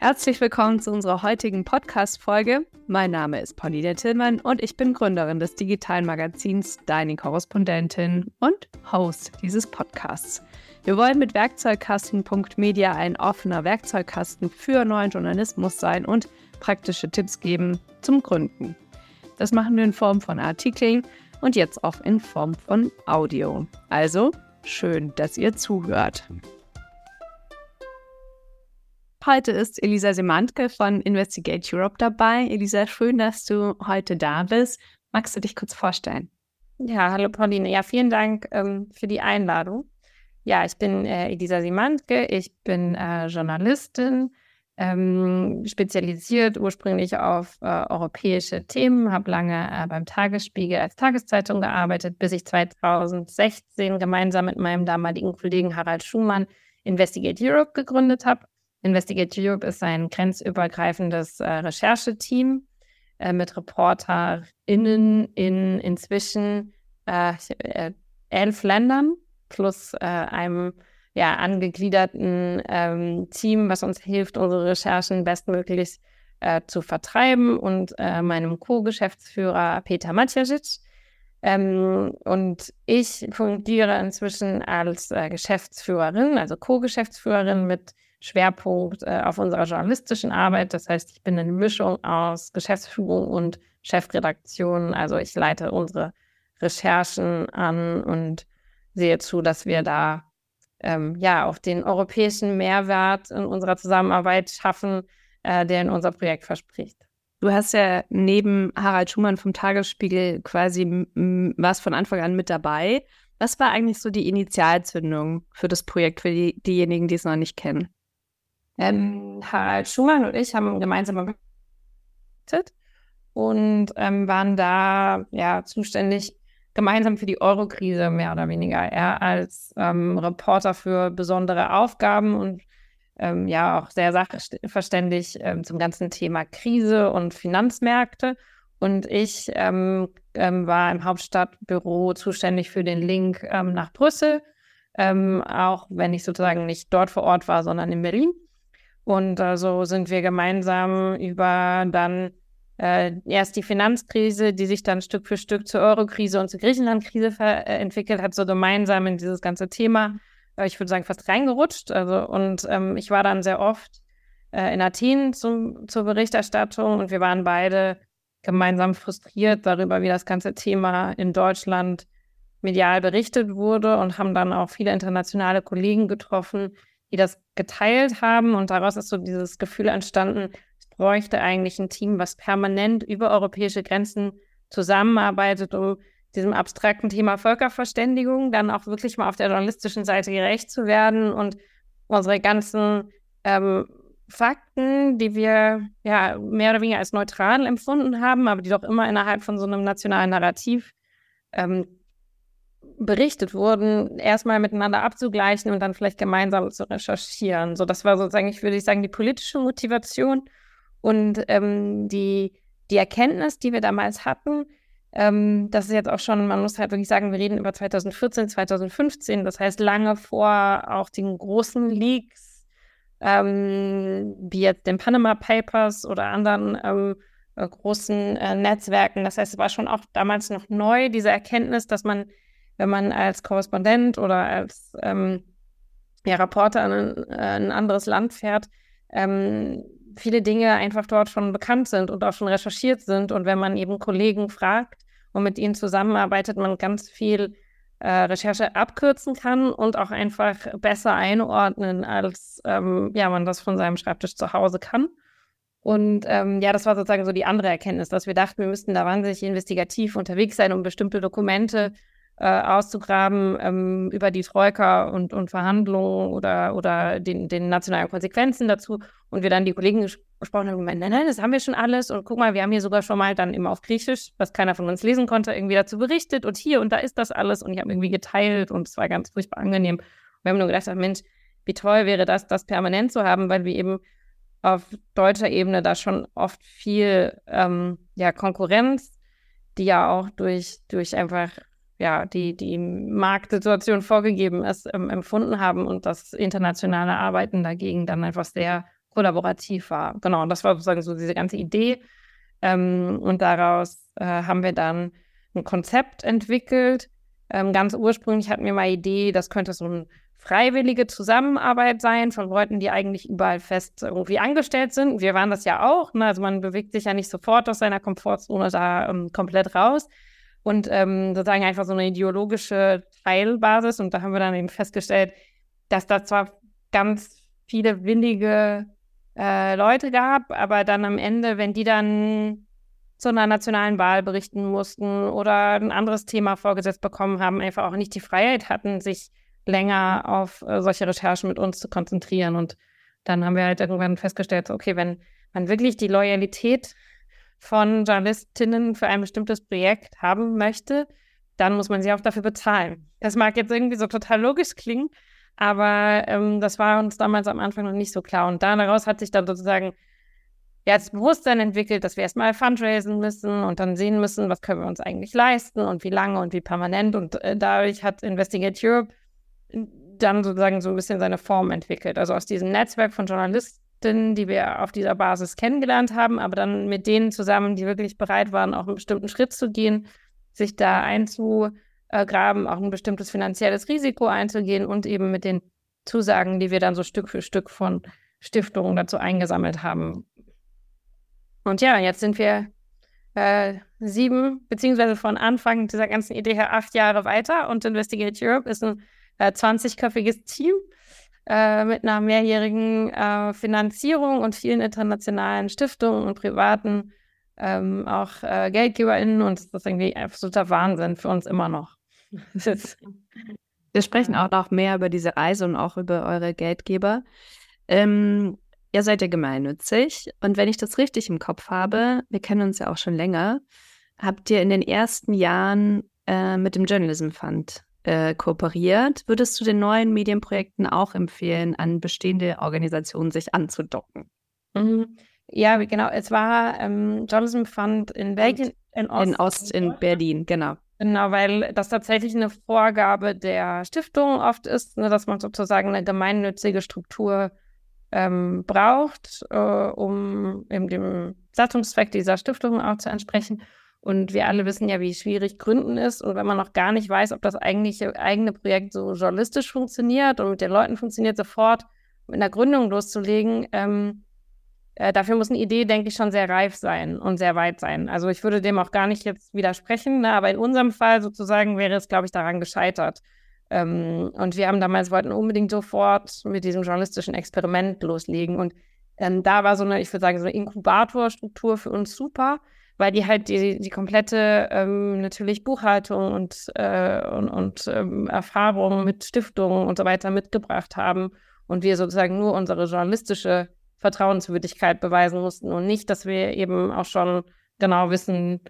Herzlich willkommen zu unserer heutigen Podcast-Folge. Mein Name ist Paulina Tillmann und ich bin Gründerin des digitalen Magazins Deine Korrespondentin und Host dieses Podcasts. Wir wollen mit Werkzeugkasten.media ein offener Werkzeugkasten für neuen Journalismus sein und praktische Tipps geben zum Gründen. Das machen wir in Form von Artikeln und jetzt auch in Form von Audio. Also schön, dass ihr zuhört. Heute ist Elisa Semantke von Investigate Europe dabei. Elisa, schön, dass du heute da bist. Magst du dich kurz vorstellen? Ja, hallo Pauline. Ja, vielen Dank ähm, für die Einladung. Ja, ich bin äh, Elisa Semantke. Ich bin äh, Journalistin, ähm, spezialisiert ursprünglich auf äh, europäische Themen, habe lange äh, beim Tagesspiegel als Tageszeitung gearbeitet, bis ich 2016 gemeinsam mit meinem damaligen Kollegen Harald Schumann Investigate Europe gegründet habe. Investigate Europe ist ein grenzübergreifendes äh, Rechercheteam äh, mit ReporterInnen in inzwischen äh, äh elf Ländern plus äh, einem ja, angegliederten ähm, Team, was uns hilft, unsere Recherchen bestmöglich äh, zu vertreiben und meinem Co-Geschäftsführer Peter Matjasic. Ähm, und ich fungiere inzwischen als Geschäftsführerin, also Co-Geschäftsführerin mit Schwerpunkt äh, auf unserer journalistischen Arbeit. Das heißt, ich bin eine Mischung aus Geschäftsführung und Chefredaktion. Also ich leite unsere Recherchen an und sehe zu, dass wir da ähm, ja auch den europäischen Mehrwert in unserer Zusammenarbeit schaffen, äh, der in unser Projekt verspricht. Du hast ja neben Harald Schumann vom Tagesspiegel quasi was von Anfang an mit dabei. Was war eigentlich so die Initialzündung für das Projekt, für die, diejenigen, die es noch nicht kennen? Ähm, Harald Schumann und ich haben gemeinsam und ähm, waren da ja zuständig gemeinsam für die Euro-Krise mehr oder weniger. Er als ähm, Reporter für besondere Aufgaben und ähm, ja auch sehr sachverständig ähm, zum ganzen Thema Krise und Finanzmärkte. Und ich ähm, ähm, war im Hauptstadtbüro zuständig für den Link ähm, nach Brüssel, auch wenn ich sozusagen nicht dort vor Ort war, sondern in Berlin. Und äh, so sind wir gemeinsam über dann äh, erst die Finanzkrise, die sich dann Stück für Stück zur Eurokrise und zur Griechenlandkrise äh, entwickelt hat, so gemeinsam in dieses ganze Thema, äh, ich würde sagen, fast reingerutscht. Also, und ähm, ich war dann sehr oft äh, in Athen zum, zur Berichterstattung und wir waren beide gemeinsam frustriert darüber, wie das ganze Thema in Deutschland medial berichtet wurde und haben dann auch viele internationale Kollegen getroffen, die das geteilt haben. Und daraus ist so dieses Gefühl entstanden, bräuchte eigentlich ein Team, was permanent über europäische Grenzen zusammenarbeitet, um diesem abstrakten Thema Völkerverständigung dann auch wirklich mal auf der journalistischen Seite gerecht zu werden und unsere ganzen ähm, Fakten, die wir ja mehr oder weniger als neutral empfunden haben, aber die doch immer innerhalb von so einem nationalen Narrativ ähm, berichtet wurden, erstmal miteinander abzugleichen und dann vielleicht gemeinsam zu recherchieren. So, das war sozusagen, ich würde sagen, die politische Motivation. Und ähm, die, die Erkenntnis, die wir damals hatten, ähm, das ist jetzt auch schon, man muss halt wirklich sagen, wir reden über 2014, 2015, das heißt lange vor auch den großen Leaks, ähm, wie jetzt den Panama Papers oder anderen ähm, äh, großen äh, Netzwerken. Das heißt, es war schon auch damals noch neu, diese Erkenntnis, dass man, wenn man als Korrespondent oder als ähm, ja, Reporter in ein, äh, ein anderes Land fährt, ähm, viele Dinge einfach dort schon bekannt sind und auch schon recherchiert sind. Und wenn man eben Kollegen fragt und mit ihnen zusammenarbeitet, man ganz viel äh, Recherche abkürzen kann und auch einfach besser einordnen, als ähm, ja, man das von seinem Schreibtisch zu Hause kann. Und ähm, ja, das war sozusagen so die andere Erkenntnis, dass wir dachten, wir müssten da wahnsinnig investigativ unterwegs sein, um bestimmte Dokumente äh, auszugraben ähm, über die Troika und, und Verhandlungen oder, oder den, den nationalen Konsequenzen dazu. Und wir dann die Kollegen ges gesprochen haben nein, nein, das haben wir schon alles. Und guck mal, wir haben hier sogar schon mal dann immer auf Griechisch, was keiner von uns lesen konnte, irgendwie dazu berichtet. Und hier und da ist das alles. Und ich habe irgendwie geteilt und es war ganz furchtbar angenehm. Und wir haben nur gedacht, Mensch, wie toll wäre das, das permanent zu haben, weil wir eben auf deutscher Ebene da schon oft viel ähm, ja, Konkurrenz, die ja auch durch, durch einfach ja, die, die Marktsituation vorgegeben ist, ähm, empfunden haben und das internationale Arbeiten dagegen dann einfach sehr kollaborativ war. Genau, und das war sozusagen so diese ganze Idee. Ähm, und daraus äh, haben wir dann ein Konzept entwickelt. Ähm, ganz ursprünglich hatten wir mal Idee, das könnte so eine freiwillige Zusammenarbeit sein von Leuten, die eigentlich überall fest irgendwie angestellt sind. Wir waren das ja auch. Ne? Also man bewegt sich ja nicht sofort aus seiner Komfortzone da ähm, komplett raus. Und ähm, sozusagen einfach so eine ideologische Teilbasis. Und da haben wir dann eben festgestellt, dass da zwar ganz viele willige äh, Leute gab, aber dann am Ende, wenn die dann zu einer nationalen Wahl berichten mussten oder ein anderes Thema vorgesetzt bekommen haben, einfach auch nicht die Freiheit hatten, sich länger auf äh, solche Recherchen mit uns zu konzentrieren. Und dann haben wir halt irgendwann festgestellt, okay, wenn man wirklich die Loyalität von Journalistinnen für ein bestimmtes Projekt haben möchte, dann muss man sie auch dafür bezahlen. Das mag jetzt irgendwie so total logisch klingen, aber ähm, das war uns damals am Anfang noch nicht so klar. Und daraus hat sich dann sozusagen ja, das Bewusstsein entwickelt, dass wir erstmal fundraisen müssen und dann sehen müssen, was können wir uns eigentlich leisten und wie lange und wie permanent. Und äh, dadurch hat Investigate Europe dann sozusagen so ein bisschen seine Form entwickelt. Also aus diesem Netzwerk von Journalistinnen, die wir auf dieser Basis kennengelernt haben, aber dann mit denen zusammen, die wirklich bereit waren, auch einen bestimmten Schritt zu gehen, sich da einzu äh, graben, auch ein bestimmtes finanzielles Risiko einzugehen und eben mit den Zusagen, die wir dann so Stück für Stück von Stiftungen dazu eingesammelt haben. Und ja, jetzt sind wir äh, sieben, beziehungsweise von Anfang dieser ganzen Idee her acht Jahre weiter und Investigate Europe ist ein äh, 20-köpfiges Team äh, mit einer mehrjährigen äh, Finanzierung und vielen internationalen Stiftungen und privaten ähm, auch äh, GeldgeberInnen und das ist irgendwie absoluter Wahnsinn für uns immer noch. Wir sprechen auch noch mehr über diese Reise und auch über eure Geldgeber. Ähm, ihr seid ja gemeinnützig und wenn ich das richtig im Kopf habe, wir kennen uns ja auch schon länger, habt ihr in den ersten Jahren äh, mit dem Journalism Fund äh, kooperiert. Würdest du den neuen Medienprojekten auch empfehlen, an bestehende Organisationen sich anzudocken? Mhm. Ja, genau. Es war ähm, Journalism Fund in Belgien. In Ost, in, Ost, in Berlin, genau. Genau, weil das tatsächlich eine Vorgabe der Stiftung oft ist, ne, dass man sozusagen eine gemeinnützige Struktur ähm, braucht, äh, um eben dem Satzungszweck dieser Stiftung auch zu entsprechen. Und wir alle wissen ja, wie schwierig Gründen ist. Und wenn man noch gar nicht weiß, ob das eigentliche eigene Projekt so journalistisch funktioniert und mit den Leuten funktioniert, sofort mit einer Gründung loszulegen, ähm, äh, dafür muss eine Idee, denke ich, schon sehr reif sein und sehr weit sein. Also ich würde dem auch gar nicht jetzt widersprechen, ne? aber in unserem Fall sozusagen wäre es, glaube ich, daran gescheitert. Ähm, und wir haben damals wollten unbedingt sofort mit diesem journalistischen Experiment loslegen. Und ähm, da war so eine, ich würde sagen, so eine Inkubatorstruktur für uns super, weil die halt die, die komplette ähm, natürlich Buchhaltung und, äh, und, und ähm, Erfahrung mit Stiftungen und so weiter mitgebracht haben und wir sozusagen nur unsere journalistische Vertrauenswürdigkeit beweisen mussten und nicht, dass wir eben auch schon genau wissen,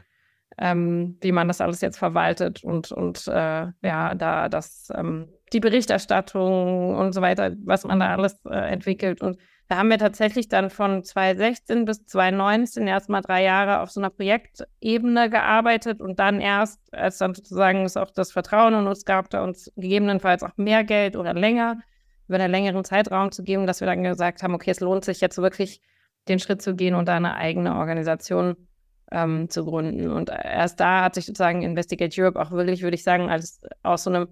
ähm, wie man das alles jetzt verwaltet und, und äh, ja, da das, ähm, die Berichterstattung und so weiter, was man da alles äh, entwickelt. Und da haben wir tatsächlich dann von 2016 bis 2019 erstmal drei Jahre auf so einer Projektebene gearbeitet und dann erst, als dann sozusagen es auch das Vertrauen in uns gab, da uns gegebenenfalls auch mehr Geld oder länger über einen längeren Zeitraum zu geben, dass wir dann gesagt haben, okay, es lohnt sich jetzt wirklich den Schritt zu gehen und da eine eigene Organisation ähm, zu gründen. Und erst da hat sich sozusagen Investigate Europe auch wirklich, würde ich sagen, als aus so einem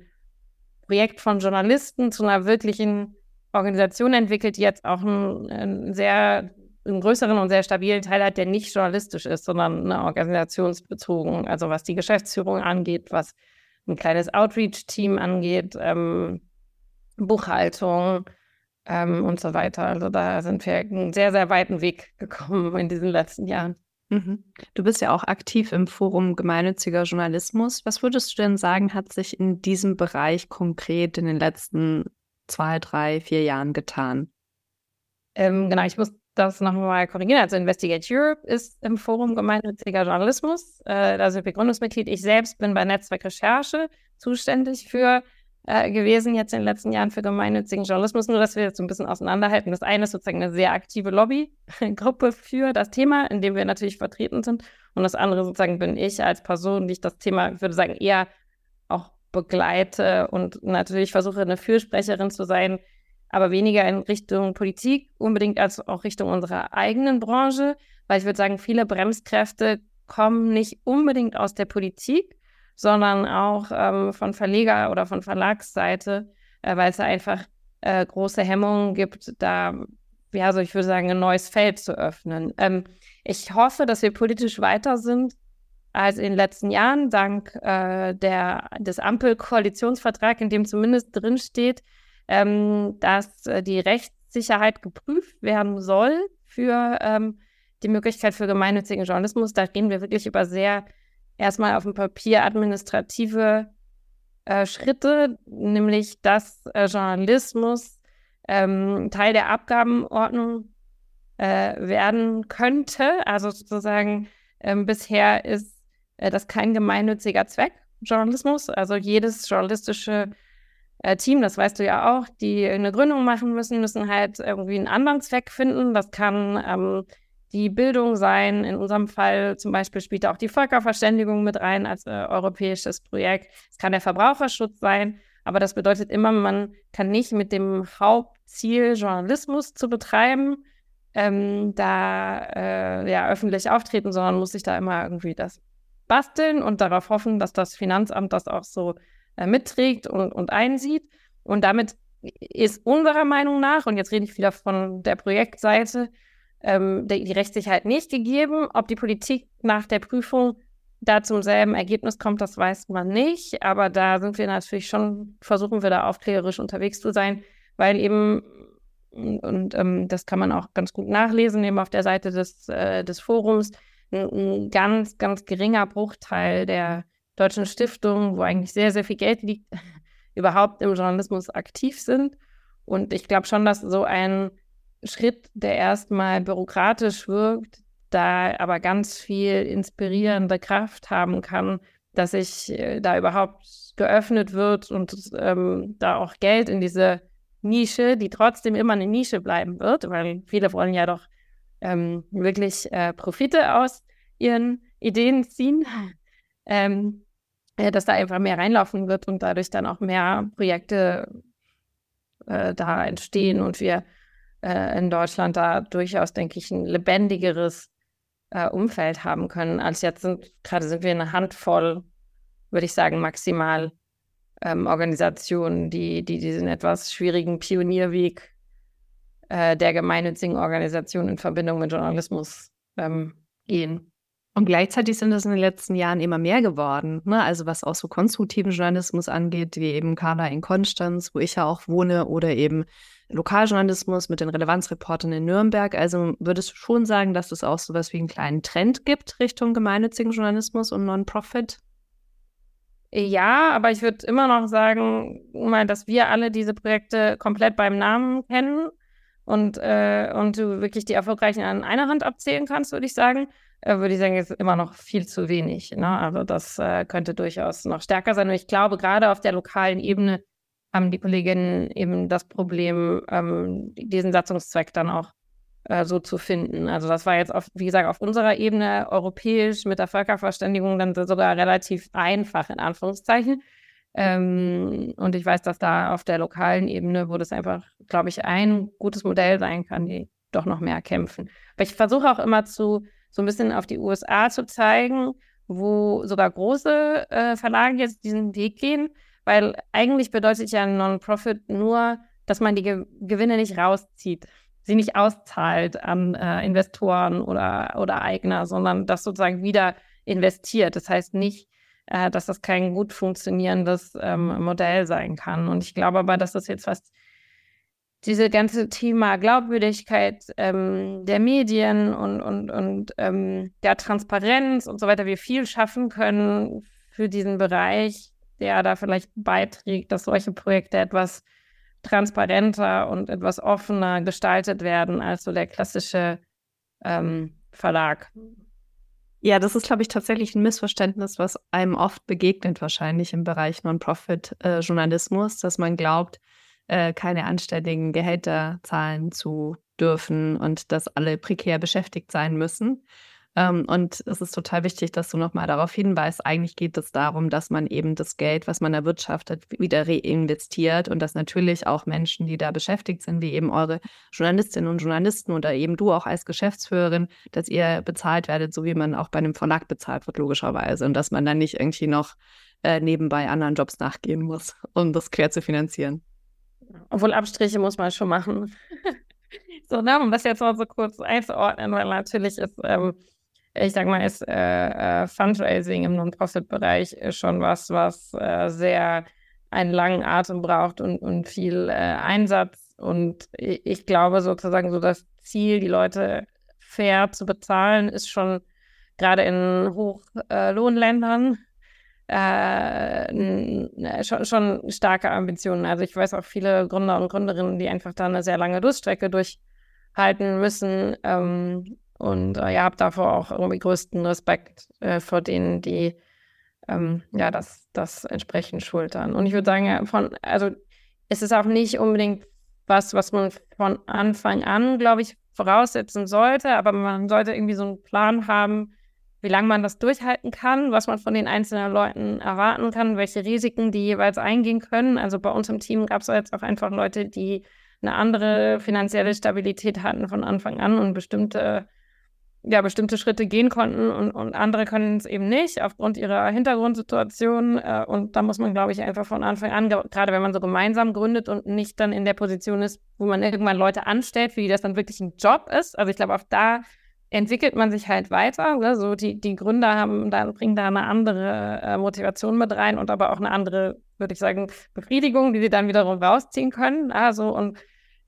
Projekt von Journalisten zu einer wirklichen Organisation entwickelt, die jetzt auch einen, einen sehr einen größeren und sehr stabilen Teil hat, der nicht journalistisch ist, sondern eine organisationsbezogen. Also was die Geschäftsführung angeht, was ein kleines Outreach-Team angeht, ähm, Buchhaltung ähm, und so weiter. Also da sind wir einen sehr, sehr weiten Weg gekommen in diesen letzten Jahren. Mhm. Du bist ja auch aktiv im Forum gemeinnütziger Journalismus. Was würdest du denn sagen, hat sich in diesem Bereich konkret in den letzten zwei, drei, vier Jahren getan? Ähm, genau, ich muss das nochmal korrigieren. Also Investigate Europe ist im Forum gemeinnütziger Journalismus. Äh, da sind wir Gründungsmitglied. Ich selbst bin bei Netzwerk Recherche zuständig für äh, gewesen jetzt in den letzten Jahren für gemeinnützigen Journalismus, nur dass wir jetzt so ein bisschen auseinanderhalten. Das eine ist sozusagen eine sehr aktive Lobbygruppe für das Thema, in dem wir natürlich vertreten sind. Und das andere sozusagen bin ich als Person, die ich das Thema, würde sagen, eher begleite und natürlich versuche, eine Fürsprecherin zu sein, aber weniger in Richtung Politik unbedingt als auch Richtung unserer eigenen Branche, weil ich würde sagen, viele Bremskräfte kommen nicht unbedingt aus der Politik, sondern auch ähm, von Verleger oder von Verlagsseite, äh, weil es einfach äh, große Hemmungen gibt, da, ja, so ich würde sagen, ein neues Feld zu öffnen. Ähm, ich hoffe, dass wir politisch weiter sind als in den letzten Jahren, dank äh, der, des Ampel-Koalitionsvertrags, in dem zumindest drinsteht, ähm, dass äh, die Rechtssicherheit geprüft werden soll für ähm, die Möglichkeit für gemeinnützigen Journalismus. Da reden wir wirklich über sehr erstmal auf dem Papier administrative äh, Schritte, nämlich dass äh, Journalismus ähm, Teil der Abgabenordnung äh, werden könnte. Also sozusagen ähm, bisher ist äh, das kein gemeinnütziger Zweck, Journalismus. Also jedes journalistische äh, Team, das weißt du ja auch, die eine Gründung machen müssen, müssen halt irgendwie einen anderen Zweck finden. Das kann ähm, die Bildung sein. In unserem Fall zum Beispiel spielt auch die Völkerverständigung mit rein als äh, europäisches Projekt. Es kann der Verbraucherschutz sein. Aber das bedeutet immer, man kann nicht mit dem Hauptziel, Journalismus zu betreiben, ähm, da äh, ja, öffentlich auftreten, sondern muss sich da immer irgendwie das basteln und darauf hoffen, dass das Finanzamt das auch so äh, mitträgt und, und einsieht. Und damit ist unserer Meinung nach, und jetzt rede ich wieder von der Projektseite, ähm, die, die Rechtssicherheit nicht gegeben. Ob die Politik nach der Prüfung da zum selben Ergebnis kommt, das weiß man nicht. Aber da sind wir natürlich schon, versuchen wir da aufklärerisch unterwegs zu sein, weil eben, und ähm, das kann man auch ganz gut nachlesen, eben auf der Seite des, äh, des Forums, ein, ein, ganz, ganz geringer Bruchteil der deutschen Stiftungen, wo eigentlich sehr, sehr viel Geld liegt, überhaupt im Journalismus aktiv sind. Und ich glaube schon, dass so ein Schritt, der erstmal bürokratisch wirkt, da aber ganz viel inspirierende Kraft haben kann, dass sich äh, da überhaupt geöffnet wird und ähm, da auch Geld in diese Nische, die trotzdem immer eine Nische bleiben wird, weil viele wollen ja doch ähm, wirklich äh, Profite aus ihren Ideen ziehen, ähm, äh, dass da einfach mehr reinlaufen wird und dadurch dann auch mehr Projekte äh, da entstehen und wir äh, in Deutschland da durchaus, denke ich, ein lebendigeres äh, Umfeld haben können, als jetzt sind, gerade sind wir eine Handvoll, würde ich sagen, maximal ähm, Organisationen, die, die diesen etwas schwierigen Pionierweg äh, der gemeinnützigen Organisation in Verbindung mit Journalismus ähm, gehen. Und gleichzeitig sind es in den letzten Jahren immer mehr geworden. Ne? Also was auch so konstruktiven Journalismus angeht, wie eben Carla in Konstanz, wo ich ja auch wohne, oder eben Lokaljournalismus mit den Relevanzreportern in Nürnberg. Also würdest du schon sagen, dass es auch so was wie einen kleinen Trend gibt Richtung gemeinnützigen Journalismus und Non-Profit? Ja, aber ich würde immer noch sagen, dass wir alle diese Projekte komplett beim Namen kennen und, äh, und du wirklich die erfolgreichen an einer Hand abzählen kannst, würde ich sagen, äh, würde ich sagen, ist immer noch viel zu wenig. Ne? Also das äh, könnte durchaus noch stärker sein. Und ich glaube, gerade auf der lokalen Ebene haben die Kolleginnen eben das Problem, ähm, diesen Satzungszweck dann auch äh, so zu finden. Also das war jetzt, auf, wie gesagt, auf unserer Ebene europäisch mit der Völkerverständigung dann sogar relativ einfach, in Anführungszeichen. Ähm, und ich weiß, dass da auf der lokalen Ebene, wo das einfach, glaube ich, ein gutes Modell sein kann, die doch noch mehr kämpfen. Aber ich versuche auch immer zu, so ein bisschen auf die USA zu zeigen, wo sogar große äh, Verlage jetzt diesen Weg gehen, weil eigentlich bedeutet ja Non-Profit nur, dass man die Ge Gewinne nicht rauszieht, sie nicht auszahlt an äh, Investoren oder, oder Eigner, sondern das sozusagen wieder investiert. Das heißt nicht, äh, dass das kein gut funktionierendes ähm, Modell sein kann. Und ich glaube aber, dass das jetzt fast diese ganze Thema Glaubwürdigkeit ähm, der Medien und, und, und ähm, der Transparenz und so weiter, wir viel schaffen können für diesen Bereich, der da vielleicht beiträgt, dass solche Projekte etwas transparenter und etwas offener gestaltet werden als so der klassische ähm, Verlag. Ja, das ist, glaube ich, tatsächlich ein Missverständnis, was einem oft begegnet, wahrscheinlich im Bereich Non-Profit-Journalismus, dass man glaubt, äh, keine anständigen Gehälter zahlen zu dürfen und dass alle prekär beschäftigt sein müssen. Ähm, und es ist total wichtig, dass du nochmal darauf hinweist, eigentlich geht es darum, dass man eben das Geld, was man erwirtschaftet, wieder reinvestiert und dass natürlich auch Menschen, die da beschäftigt sind, wie eben eure Journalistinnen und Journalisten oder eben du auch als Geschäftsführerin, dass ihr bezahlt werdet, so wie man auch bei einem Verlag bezahlt wird, logischerweise. Und dass man dann nicht irgendwie noch äh, nebenbei anderen Jobs nachgehen muss, um das quer zu finanzieren. Obwohl Abstriche muss man schon machen. so, ne, um das jetzt mal so kurz einzuordnen, weil natürlich ist ähm, ich sag mal, ist äh, äh, Fundraising im Non-Profit-Bereich schon was, was äh, sehr einen langen Atem braucht und, und viel äh, Einsatz. Und ich, glaube sozusagen so das Ziel, die Leute fair zu bezahlen, ist schon gerade in Hochlohnländern äh, schon, schon starke Ambitionen. Also ich weiß auch viele Gründer und Gründerinnen, die einfach da eine sehr lange Durststrecke durchhalten müssen. Ähm, und äh, ja, habe davor auch irgendwie größten Respekt äh, vor denen, die ähm, ja das, das entsprechend schultern. Und ich würde sagen, von, also es ist auch nicht unbedingt was, was man von Anfang an, glaube ich, voraussetzen sollte, aber man sollte irgendwie so einen Plan haben, wie lange man das durchhalten kann, was man von den einzelnen Leuten erwarten kann, welche Risiken die jeweils eingehen können. Also bei uns im Team gab es jetzt auch einfach Leute, die eine andere finanzielle Stabilität hatten von Anfang an und bestimmte ja, bestimmte Schritte gehen konnten und, und andere können es eben nicht aufgrund ihrer Hintergrundsituation. Äh, und da muss man, glaube ich, einfach von Anfang an, gerade wenn man so gemeinsam gründet und nicht dann in der Position ist, wo man irgendwann Leute anstellt, für die das dann wirklich ein Job ist. Also ich glaube, auch da entwickelt man sich halt weiter. Ne? So die, die Gründer haben da, bringen da eine andere äh, Motivation mit rein und aber auch eine andere, würde ich sagen, Befriedigung, die sie dann wiederum rausziehen können. Also und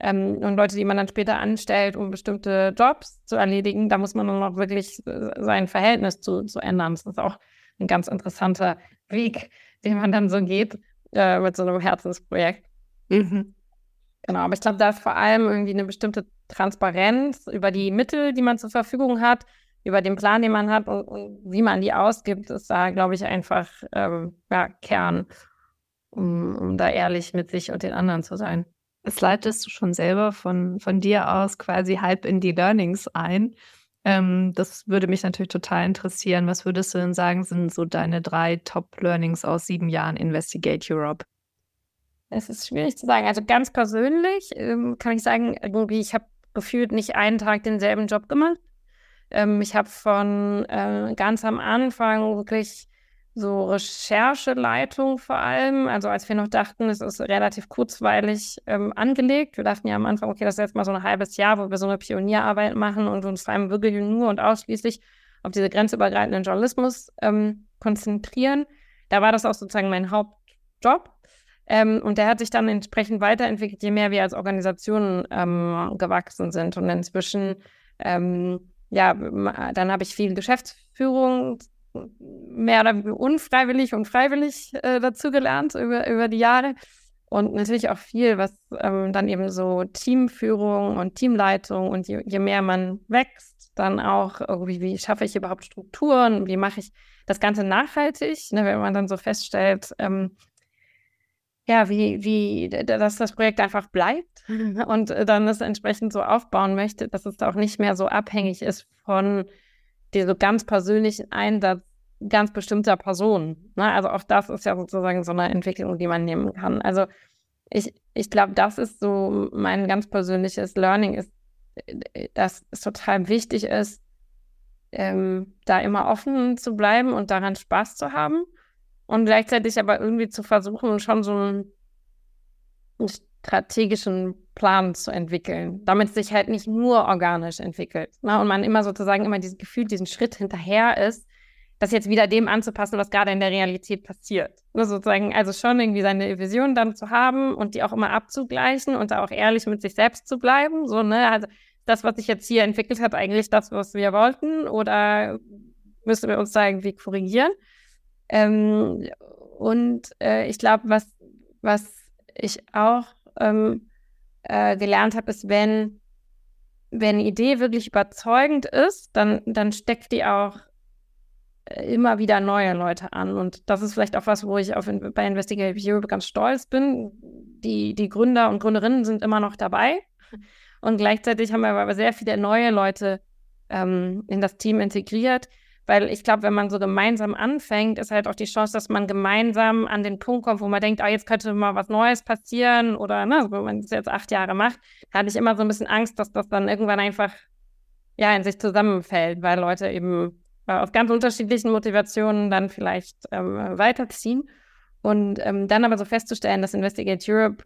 ähm, und Leute, die man dann später anstellt, um bestimmte Jobs zu erledigen, da muss man dann auch wirklich äh, sein Verhältnis zu, zu ändern. Das ist auch ein ganz interessanter Weg, den man dann so geht äh, mit so einem Herzensprojekt. Mhm. Genau, aber ich glaube, da ist vor allem irgendwie eine bestimmte Transparenz über die Mittel, die man zur Verfügung hat, über den Plan, den man hat und, und wie man die ausgibt, ist da, glaube ich, einfach ähm, ja, Kern, um, um da ehrlich mit sich und den anderen zu sein. Das leitest du schon selber von, von dir aus quasi halb in die Learnings ein. Ähm, das würde mich natürlich total interessieren. Was würdest du denn sagen, sind so deine drei Top-Learnings aus sieben Jahren Investigate Europe? Es ist schwierig zu sagen. Also ganz persönlich ähm, kann ich sagen, irgendwie, ich habe gefühlt nicht einen Tag denselben Job gemacht. Ähm, ich habe von äh, ganz am Anfang wirklich so Rechercheleitung vor allem. Also als wir noch dachten, es ist relativ kurzweilig ähm, angelegt. Wir dachten ja am Anfang, okay, das ist jetzt mal so ein halbes Jahr, wo wir so eine Pionierarbeit machen und uns vor allem wirklich nur und ausschließlich auf diese grenzübergreifenden Journalismus ähm, konzentrieren. Da war das auch sozusagen mein Hauptjob. Ähm, und der hat sich dann entsprechend weiterentwickelt, je mehr wir als Organisation ähm, gewachsen sind. Und inzwischen, ähm, ja, dann habe ich viel Geschäftsführung mehr oder unfreiwillig und freiwillig äh, dazugelernt über, über die Jahre. Und natürlich auch viel, was ähm, dann eben so Teamführung und Teamleitung. Und je, je, mehr man wächst, dann auch irgendwie, wie schaffe ich überhaupt Strukturen, wie mache ich das Ganze nachhaltig, ne, wenn man dann so feststellt, ähm, ja, wie, wie, dass das Projekt einfach bleibt und dann es entsprechend so aufbauen möchte, dass es auch nicht mehr so abhängig ist von die so ganz persönlichen Einsatz ganz bestimmter Personen. Ne? Also auch das ist ja sozusagen so eine Entwicklung, die man nehmen kann. Also ich, ich glaube, das ist so mein ganz persönliches Learning, ist, dass es total wichtig ist, ähm, da immer offen zu bleiben und daran Spaß zu haben und gleichzeitig aber irgendwie zu versuchen, schon so einen, einen strategischen Plan zu entwickeln, damit es sich halt nicht nur organisch entwickelt. Ne? Und man immer sozusagen immer dieses Gefühl, diesen Schritt hinterher ist, das jetzt wieder dem anzupassen, was gerade in der Realität passiert. Ne? Sozusagen, also schon irgendwie seine Vision dann zu haben und die auch immer abzugleichen und da auch ehrlich mit sich selbst zu bleiben. So, ne, also das, was sich jetzt hier entwickelt hat, eigentlich das, was wir wollten, oder müssen wir uns da irgendwie korrigieren? Ähm, und äh, ich glaube, was, was ich auch ähm, äh, gelernt habe, ist, wenn, wenn eine Idee wirklich überzeugend ist, dann, dann steckt die auch immer wieder neue Leute an. Und das ist vielleicht auch was, wo ich auf, bei Investigative Europe ganz stolz bin. Die, die Gründer und Gründerinnen sind immer noch dabei. Und gleichzeitig haben wir aber sehr viele neue Leute ähm, in das Team integriert. Weil ich glaube, wenn man so gemeinsam anfängt, ist halt auch die Chance, dass man gemeinsam an den Punkt kommt, wo man denkt, ah, jetzt könnte mal was Neues passieren oder ne, wenn man das jetzt acht Jahre macht, hatte ich immer so ein bisschen Angst, dass das dann irgendwann einfach ja in sich zusammenfällt, weil Leute eben äh, aus ganz unterschiedlichen Motivationen dann vielleicht ähm, weiterziehen. Und ähm, dann aber so festzustellen, dass Investigate Europe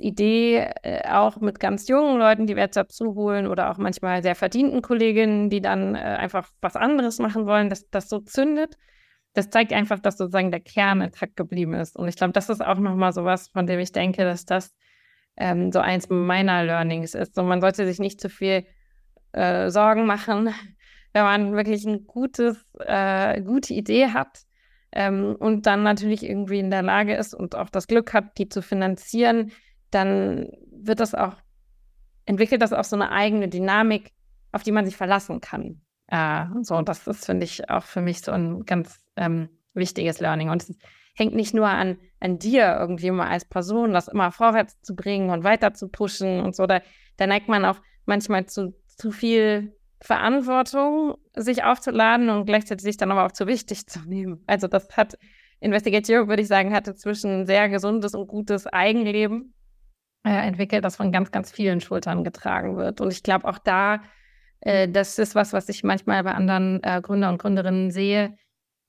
Idee, äh, auch mit ganz jungen Leuten, die wir jetzt dazu holen oder auch manchmal sehr verdienten Kolleginnen, die dann äh, einfach was anderes machen wollen, dass das so zündet. Das zeigt einfach, dass sozusagen der Kern intakt geblieben ist. Und ich glaube, das ist auch nochmal so was, von dem ich denke, dass das ähm, so eins meiner Learnings ist. Und man sollte sich nicht zu viel äh, Sorgen machen, wenn man wirklich eine gutes, äh, gute Idee hat ähm, und dann natürlich irgendwie in der Lage ist und auch das Glück hat, die zu finanzieren, dann wird das auch, entwickelt das auch so eine eigene Dynamik, auf die man sich verlassen kann. Äh, so, und das ist, finde ich, auch für mich so ein ganz ähm, wichtiges Learning. Und es hängt nicht nur an, an dir irgendwie mal als Person, das immer vorwärts zu bringen und weiter zu pushen und so. Da, da neigt man auch manchmal zu, zu viel Verantwortung, sich aufzuladen und gleichzeitig sich dann aber auch zu wichtig zu nehmen. Also das hat Investigate würde ich sagen, hatte zwischen sehr gesundes und gutes Eigenleben äh, entwickelt, das von ganz, ganz vielen Schultern getragen wird. Und ich glaube auch da, äh, das ist was, was ich manchmal bei anderen äh, Gründer und Gründerinnen sehe,